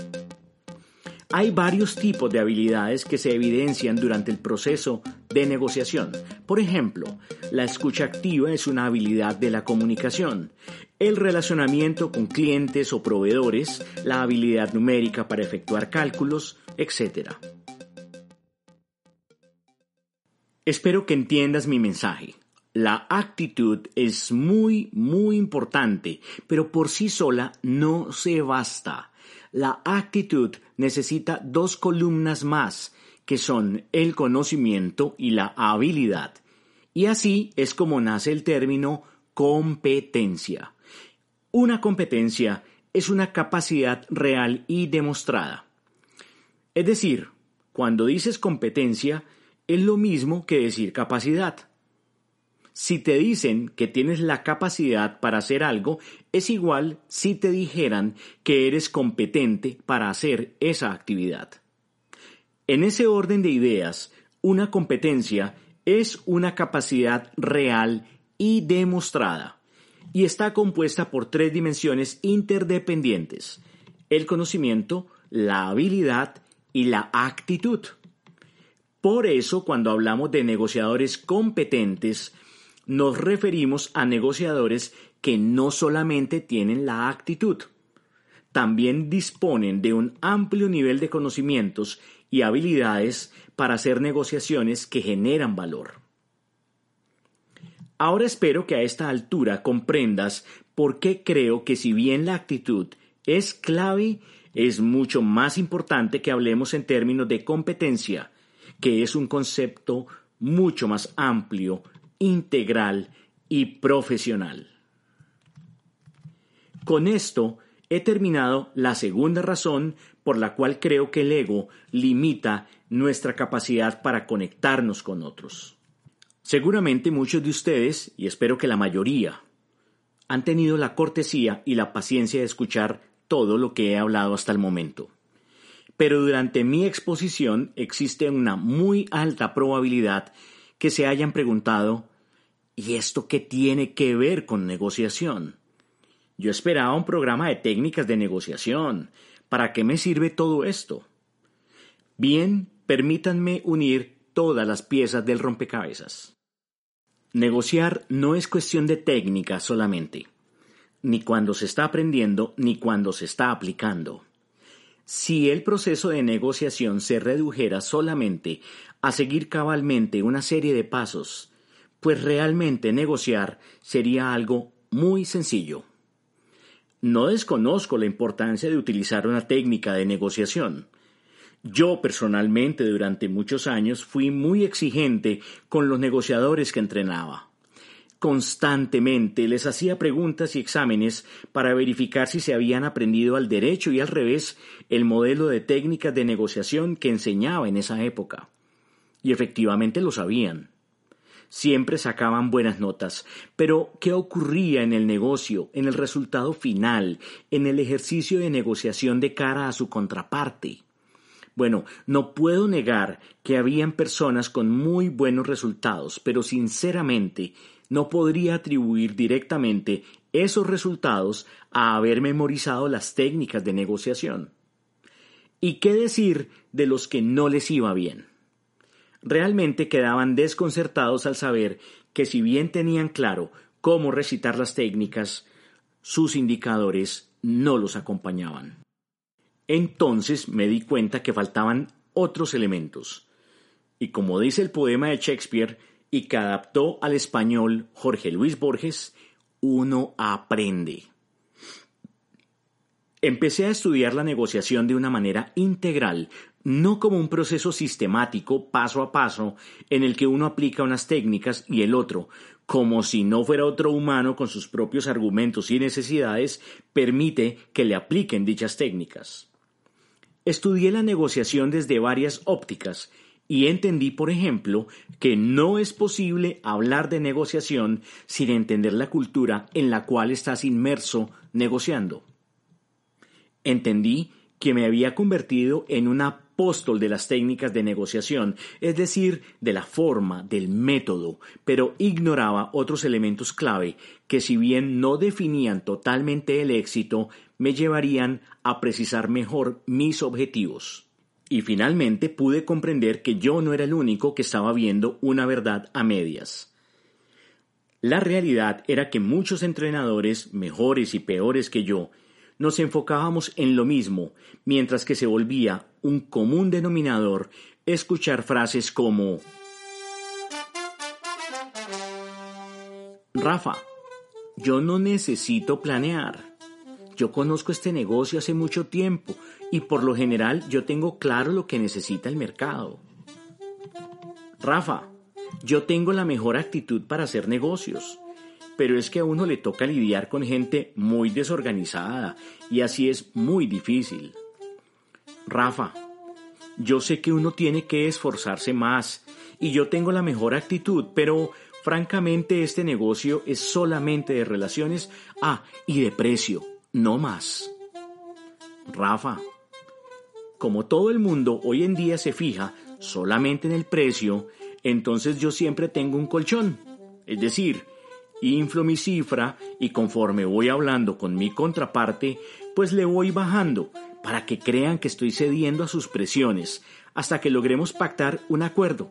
Hay varios tipos de habilidades que se evidencian durante el proceso de negociación. Por ejemplo, la escucha activa es una habilidad de la comunicación, el relacionamiento con clientes o proveedores, la habilidad numérica para efectuar cálculos, etc. Espero que entiendas mi mensaje. La actitud es muy, muy importante, pero por sí sola no se basta. La actitud necesita dos columnas más, que son el conocimiento y la habilidad. Y así es como nace el término competencia. Una competencia es una capacidad real y demostrada. Es decir, cuando dices competencia, es lo mismo que decir capacidad. Si te dicen que tienes la capacidad para hacer algo, es igual si te dijeran que eres competente para hacer esa actividad. En ese orden de ideas, una competencia es una capacidad real y demostrada, y está compuesta por tres dimensiones interdependientes, el conocimiento, la habilidad y la actitud. Por eso, cuando hablamos de negociadores competentes, nos referimos a negociadores que no solamente tienen la actitud, también disponen de un amplio nivel de conocimientos y habilidades para hacer negociaciones que generan valor. Ahora espero que a esta altura comprendas por qué creo que si bien la actitud es clave, es mucho más importante que hablemos en términos de competencia que es un concepto mucho más amplio, integral y profesional. Con esto he terminado la segunda razón por la cual creo que el ego limita nuestra capacidad para conectarnos con otros. Seguramente muchos de ustedes, y espero que la mayoría, han tenido la cortesía y la paciencia de escuchar todo lo que he hablado hasta el momento. Pero durante mi exposición existe una muy alta probabilidad que se hayan preguntado ¿y esto qué tiene que ver con negociación? Yo esperaba un programa de técnicas de negociación. ¿Para qué me sirve todo esto? Bien, permítanme unir todas las piezas del rompecabezas. Negociar no es cuestión de técnica solamente, ni cuando se está aprendiendo ni cuando se está aplicando. Si el proceso de negociación se redujera solamente a seguir cabalmente una serie de pasos, pues realmente negociar sería algo muy sencillo. No desconozco la importancia de utilizar una técnica de negociación. Yo personalmente durante muchos años fui muy exigente con los negociadores que entrenaba. Constantemente les hacía preguntas y exámenes para verificar si se habían aprendido al derecho y al revés el modelo de técnicas de negociación que enseñaba en esa época. Y efectivamente lo sabían. Siempre sacaban buenas notas, pero ¿qué ocurría en el negocio, en el resultado final, en el ejercicio de negociación de cara a su contraparte? Bueno, no puedo negar que habían personas con muy buenos resultados, pero sinceramente no podría atribuir directamente esos resultados a haber memorizado las técnicas de negociación. ¿Y qué decir de los que no les iba bien? Realmente quedaban desconcertados al saber que si bien tenían claro cómo recitar las técnicas, sus indicadores no los acompañaban. Entonces me di cuenta que faltaban otros elementos. Y como dice el poema de Shakespeare, y que adaptó al español Jorge Luis Borges, uno aprende. Empecé a estudiar la negociación de una manera integral, no como un proceso sistemático, paso a paso, en el que uno aplica unas técnicas y el otro, como si no fuera otro humano con sus propios argumentos y necesidades, permite que le apliquen dichas técnicas. Estudié la negociación desde varias ópticas y entendí, por ejemplo, que no es posible hablar de negociación sin entender la cultura en la cual estás inmerso negociando. Entendí que me había convertido en un apóstol de las técnicas de negociación, es decir, de la forma, del método, pero ignoraba otros elementos clave que si bien no definían totalmente el éxito, me llevarían a precisar mejor mis objetivos. Y finalmente pude comprender que yo no era el único que estaba viendo una verdad a medias. La realidad era que muchos entrenadores, mejores y peores que yo, nos enfocábamos en lo mismo, mientras que se volvía un común denominador escuchar frases como Rafa, yo no necesito planear. Yo conozco este negocio hace mucho tiempo y por lo general yo tengo claro lo que necesita el mercado. Rafa, yo tengo la mejor actitud para hacer negocios, pero es que a uno le toca lidiar con gente muy desorganizada y así es muy difícil. Rafa, yo sé que uno tiene que esforzarse más y yo tengo la mejor actitud, pero francamente este negocio es solamente de relaciones, ah, y de precio no más. Rafa, como todo el mundo hoy en día se fija solamente en el precio, entonces yo siempre tengo un colchón. Es decir, inflo mi cifra y conforme voy hablando con mi contraparte, pues le voy bajando para que crean que estoy cediendo a sus presiones hasta que logremos pactar un acuerdo.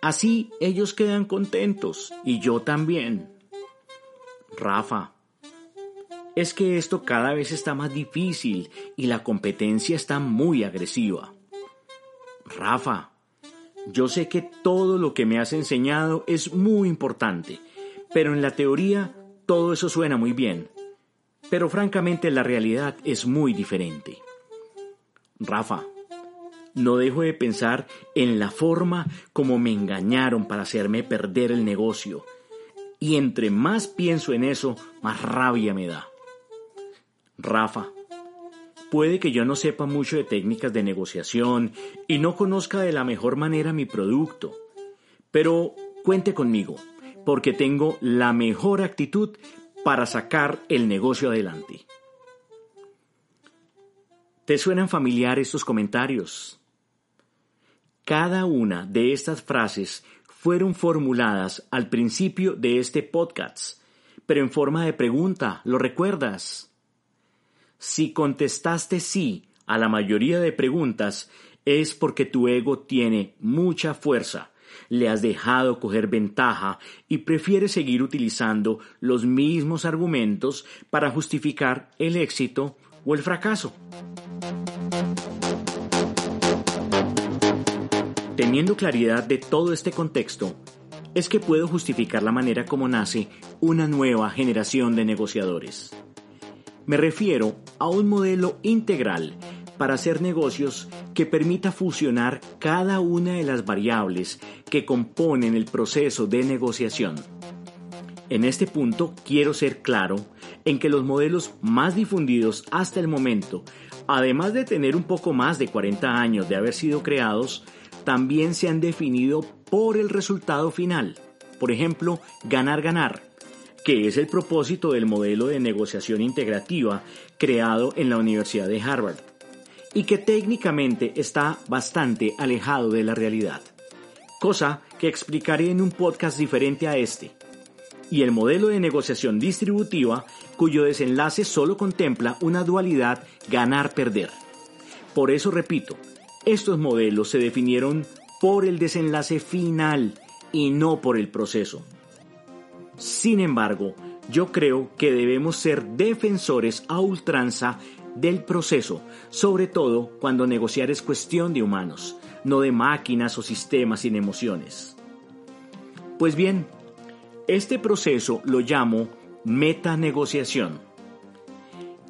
Así ellos quedan contentos y yo también. Rafa, es que esto cada vez está más difícil y la competencia está muy agresiva. Rafa, yo sé que todo lo que me has enseñado es muy importante, pero en la teoría todo eso suena muy bien. Pero francamente la realidad es muy diferente. Rafa, no dejo de pensar en la forma como me engañaron para hacerme perder el negocio. Y entre más pienso en eso, más rabia me da. Rafa, puede que yo no sepa mucho de técnicas de negociación y no conozca de la mejor manera mi producto, pero cuente conmigo, porque tengo la mejor actitud para sacar el negocio adelante. ¿Te suenan familiares estos comentarios? Cada una de estas frases fueron formuladas al principio de este podcast, pero en forma de pregunta, ¿lo recuerdas? Si contestaste sí a la mayoría de preguntas, es porque tu ego tiene mucha fuerza, le has dejado coger ventaja y prefieres seguir utilizando los mismos argumentos para justificar el éxito o el fracaso. Teniendo claridad de todo este contexto, es que puedo justificar la manera como nace una nueva generación de negociadores. Me refiero a un modelo integral para hacer negocios que permita fusionar cada una de las variables que componen el proceso de negociación. En este punto quiero ser claro en que los modelos más difundidos hasta el momento, además de tener un poco más de 40 años de haber sido creados, también se han definido por el resultado final. Por ejemplo, ganar-ganar, que es el propósito del modelo de negociación integrativa creado en la Universidad de Harvard, y que técnicamente está bastante alejado de la realidad, cosa que explicaré en un podcast diferente a este, y el modelo de negociación distributiva cuyo desenlace solo contempla una dualidad ganar-perder. Por eso repito, estos modelos se definieron por el desenlace final y no por el proceso. Sin embargo, yo creo que debemos ser defensores a ultranza del proceso, sobre todo cuando negociar es cuestión de humanos, no de máquinas o sistemas sin emociones. Pues bien, este proceso lo llamo metanegociación.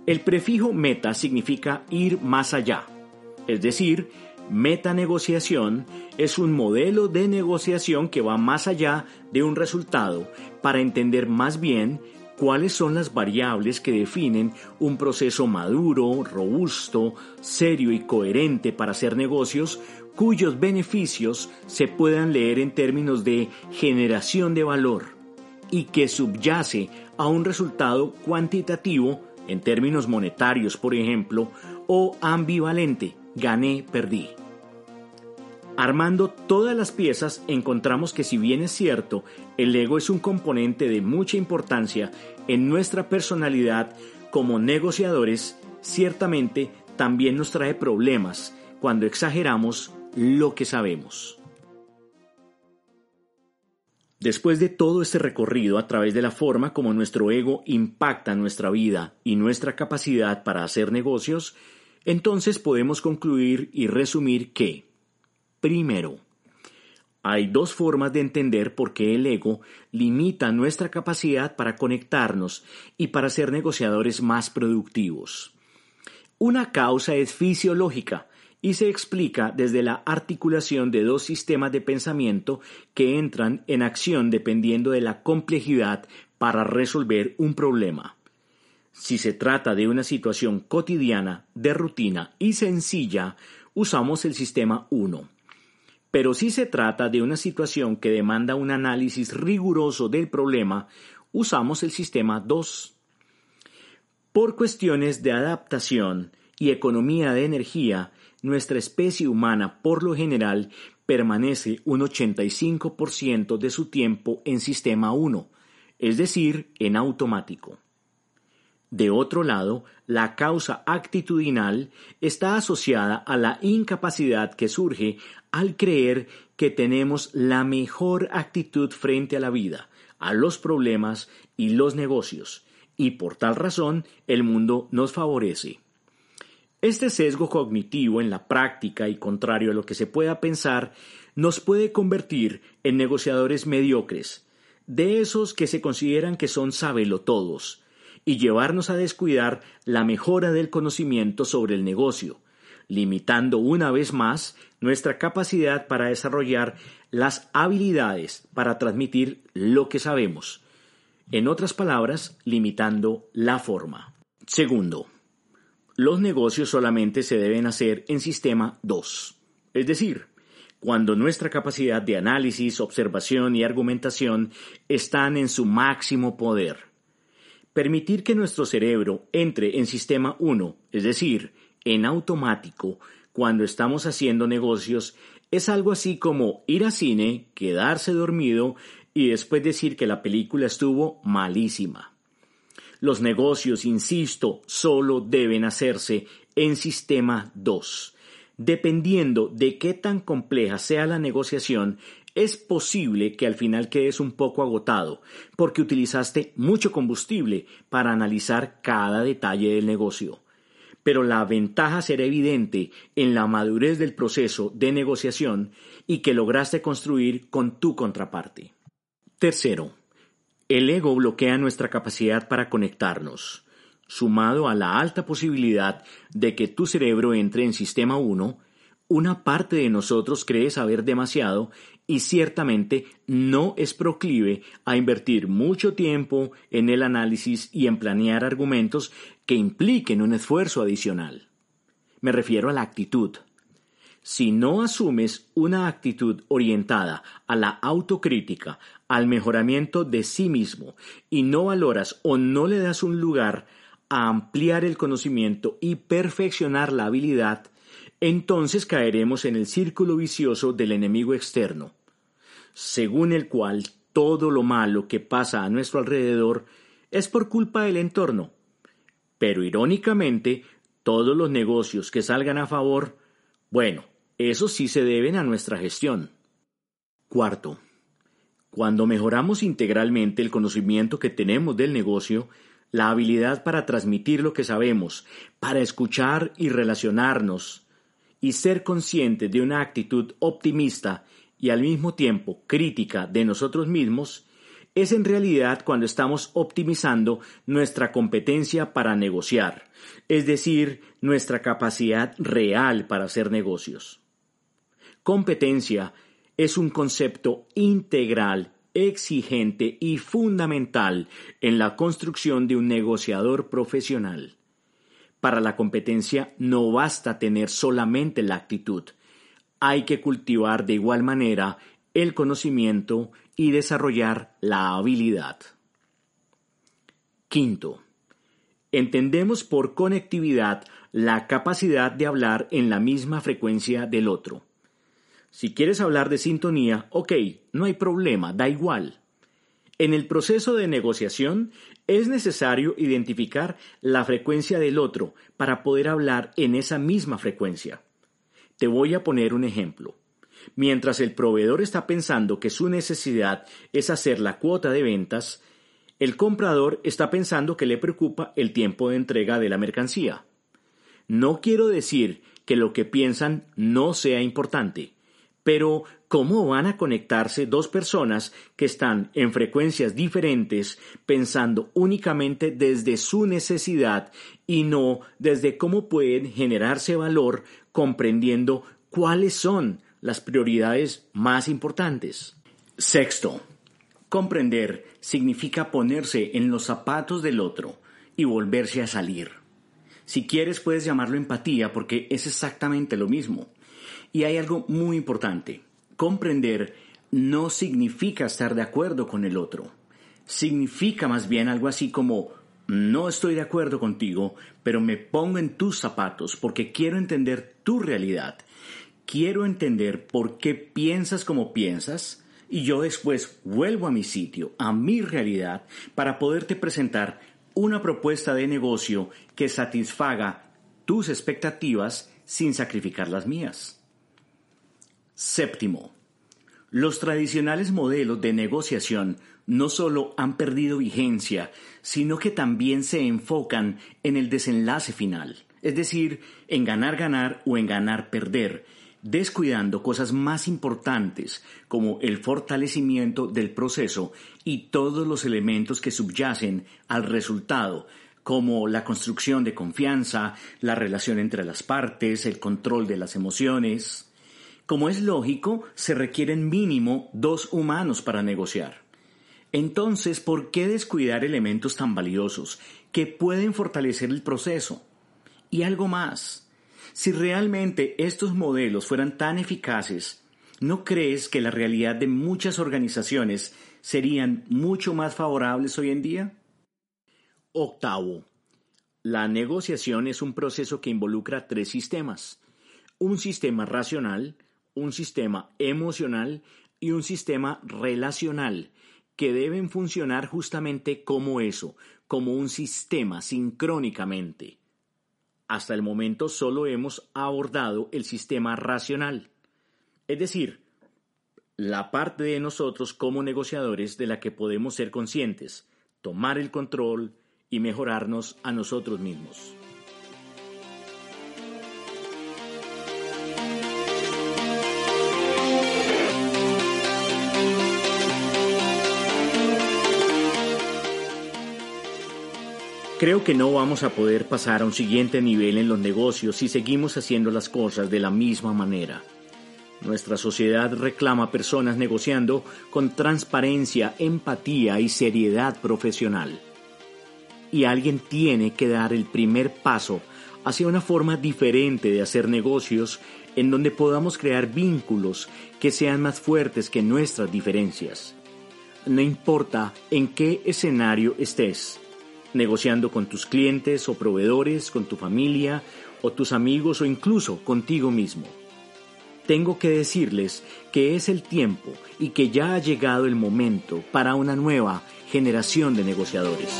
El prefijo meta significa ir más allá, es decir, metanegociación es un modelo de negociación que va más allá de un resultado para entender más bien cuáles son las variables que definen un proceso maduro, robusto, serio y coherente para hacer negocios cuyos beneficios se puedan leer en términos de generación de valor y que subyace a un resultado cuantitativo en términos monetarios, por ejemplo, o ambivalente, gané, perdí. Armando todas las piezas encontramos que si bien es cierto, el ego es un componente de mucha importancia en nuestra personalidad como negociadores, ciertamente también nos trae problemas cuando exageramos lo que sabemos. Después de todo este recorrido a través de la forma como nuestro ego impacta nuestra vida y nuestra capacidad para hacer negocios, entonces podemos concluir y resumir que, primero, hay dos formas de entender por qué el ego limita nuestra capacidad para conectarnos y para ser negociadores más productivos. Una causa es fisiológica y se explica desde la articulación de dos sistemas de pensamiento que entran en acción dependiendo de la complejidad para resolver un problema. Si se trata de una situación cotidiana, de rutina y sencilla, usamos el sistema 1. Pero si se trata de una situación que demanda un análisis riguroso del problema, usamos el sistema 2. Por cuestiones de adaptación y economía de energía, nuestra especie humana por lo general permanece un 85% de su tiempo en sistema 1, es decir, en automático. De otro lado, la causa actitudinal está asociada a la incapacidad que surge al creer que tenemos la mejor actitud frente a la vida, a los problemas y los negocios, y por tal razón el mundo nos favorece. Este sesgo cognitivo en la práctica y contrario a lo que se pueda pensar nos puede convertir en negociadores mediocres, de esos que se consideran que son sabelotodos, y llevarnos a descuidar la mejora del conocimiento sobre el negocio, limitando una vez más nuestra capacidad para desarrollar las habilidades para transmitir lo que sabemos. En otras palabras, limitando la forma. Segundo, los negocios solamente se deben hacer en sistema 2, es decir, cuando nuestra capacidad de análisis, observación y argumentación están en su máximo poder. Permitir que nuestro cerebro entre en sistema 1, es decir, en automático, cuando estamos haciendo negocios, es algo así como ir al cine, quedarse dormido y después decir que la película estuvo malísima. Los negocios, insisto, solo deben hacerse en sistema 2 Dependiendo de qué tan compleja sea la negociación, es posible que al final quedes un poco agotado, porque utilizaste mucho combustible para analizar cada detalle del negocio. Pero la ventaja será evidente en la madurez del proceso de negociación y que lograste construir con tu contraparte. Tercero, el ego bloquea nuestra capacidad para conectarnos sumado a la alta posibilidad de que tu cerebro entre en sistema 1, una parte de nosotros cree saber demasiado y ciertamente no es proclive a invertir mucho tiempo en el análisis y en planear argumentos que impliquen un esfuerzo adicional. Me refiero a la actitud. Si no asumes una actitud orientada a la autocrítica, al mejoramiento de sí mismo, y no valoras o no le das un lugar a ampliar el conocimiento y perfeccionar la habilidad, entonces caeremos en el círculo vicioso del enemigo externo, según el cual todo lo malo que pasa a nuestro alrededor es por culpa del entorno. Pero irónicamente, todos los negocios que salgan a favor, bueno, eso sí se deben a nuestra gestión. Cuarto, cuando mejoramos integralmente el conocimiento que tenemos del negocio, la habilidad para transmitir lo que sabemos, para escuchar y relacionarnos, y ser conscientes de una actitud optimista y al mismo tiempo crítica de nosotros mismos, es en realidad cuando estamos optimizando nuestra competencia para negociar, es decir, nuestra capacidad real para hacer negocios. Competencia es un concepto integral exigente y fundamental en la construcción de un negociador profesional. Para la competencia no basta tener solamente la actitud, hay que cultivar de igual manera el conocimiento y desarrollar la habilidad. Quinto, entendemos por conectividad la capacidad de hablar en la misma frecuencia del otro. Si quieres hablar de sintonía, ok, no hay problema, da igual. En el proceso de negociación es necesario identificar la frecuencia del otro para poder hablar en esa misma frecuencia. Te voy a poner un ejemplo. Mientras el proveedor está pensando que su necesidad es hacer la cuota de ventas, el comprador está pensando que le preocupa el tiempo de entrega de la mercancía. No quiero decir que lo que piensan no sea importante, pero, ¿cómo van a conectarse dos personas que están en frecuencias diferentes pensando únicamente desde su necesidad y no desde cómo pueden generarse valor comprendiendo cuáles son las prioridades más importantes? Sexto, comprender significa ponerse en los zapatos del otro y volverse a salir. Si quieres puedes llamarlo empatía porque es exactamente lo mismo. Y hay algo muy importante. Comprender no significa estar de acuerdo con el otro. Significa más bien algo así como no estoy de acuerdo contigo, pero me pongo en tus zapatos porque quiero entender tu realidad. Quiero entender por qué piensas como piensas y yo después vuelvo a mi sitio, a mi realidad, para poderte presentar una propuesta de negocio que satisfaga tus expectativas sin sacrificar las mías. Séptimo, los tradicionales modelos de negociación no solo han perdido vigencia, sino que también se enfocan en el desenlace final, es decir, en ganar ganar o en ganar perder, descuidando cosas más importantes como el fortalecimiento del proceso y todos los elementos que subyacen al resultado, como la construcción de confianza, la relación entre las partes, el control de las emociones, como es lógico, se requieren mínimo dos humanos para negociar. Entonces, ¿por qué descuidar elementos tan valiosos que pueden fortalecer el proceso? Y algo más, si realmente estos modelos fueran tan eficaces, ¿No crees que la realidad de muchas organizaciones serían mucho más favorables hoy en día? Octavo. La negociación es un proceso que involucra tres sistemas. Un sistema racional, un sistema emocional y un sistema relacional, que deben funcionar justamente como eso, como un sistema sincrónicamente. Hasta el momento solo hemos abordado el sistema racional, es decir, la parte de nosotros como negociadores de la que podemos ser conscientes, tomar el control y mejorarnos a nosotros mismos. Creo que no vamos a poder pasar a un siguiente nivel en los negocios si seguimos haciendo las cosas de la misma manera. Nuestra sociedad reclama personas negociando con transparencia, empatía y seriedad profesional. Y alguien tiene que dar el primer paso hacia una forma diferente de hacer negocios en donde podamos crear vínculos que sean más fuertes que nuestras diferencias. No importa en qué escenario estés, negociando con tus clientes o proveedores, con tu familia o tus amigos o incluso contigo mismo. Tengo que decirles que es el tiempo y que ya ha llegado el momento para una nueva generación de negociadores.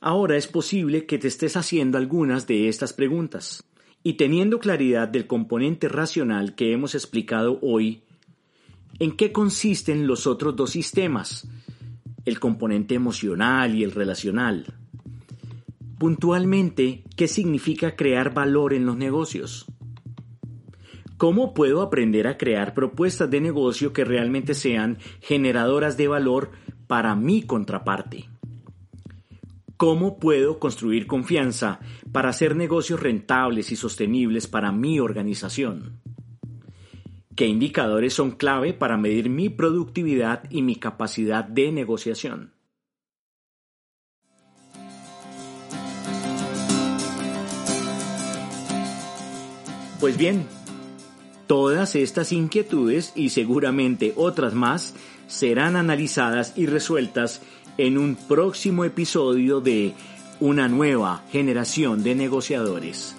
Ahora es posible que te estés haciendo algunas de estas preguntas y teniendo claridad del componente racional que hemos explicado hoy, ¿En qué consisten los otros dos sistemas? El componente emocional y el relacional. Puntualmente, ¿qué significa crear valor en los negocios? ¿Cómo puedo aprender a crear propuestas de negocio que realmente sean generadoras de valor para mi contraparte? ¿Cómo puedo construir confianza para hacer negocios rentables y sostenibles para mi organización? ¿Qué indicadores son clave para medir mi productividad y mi capacidad de negociación? Pues bien, todas estas inquietudes y seguramente otras más serán analizadas y resueltas en un próximo episodio de Una nueva generación de negociadores.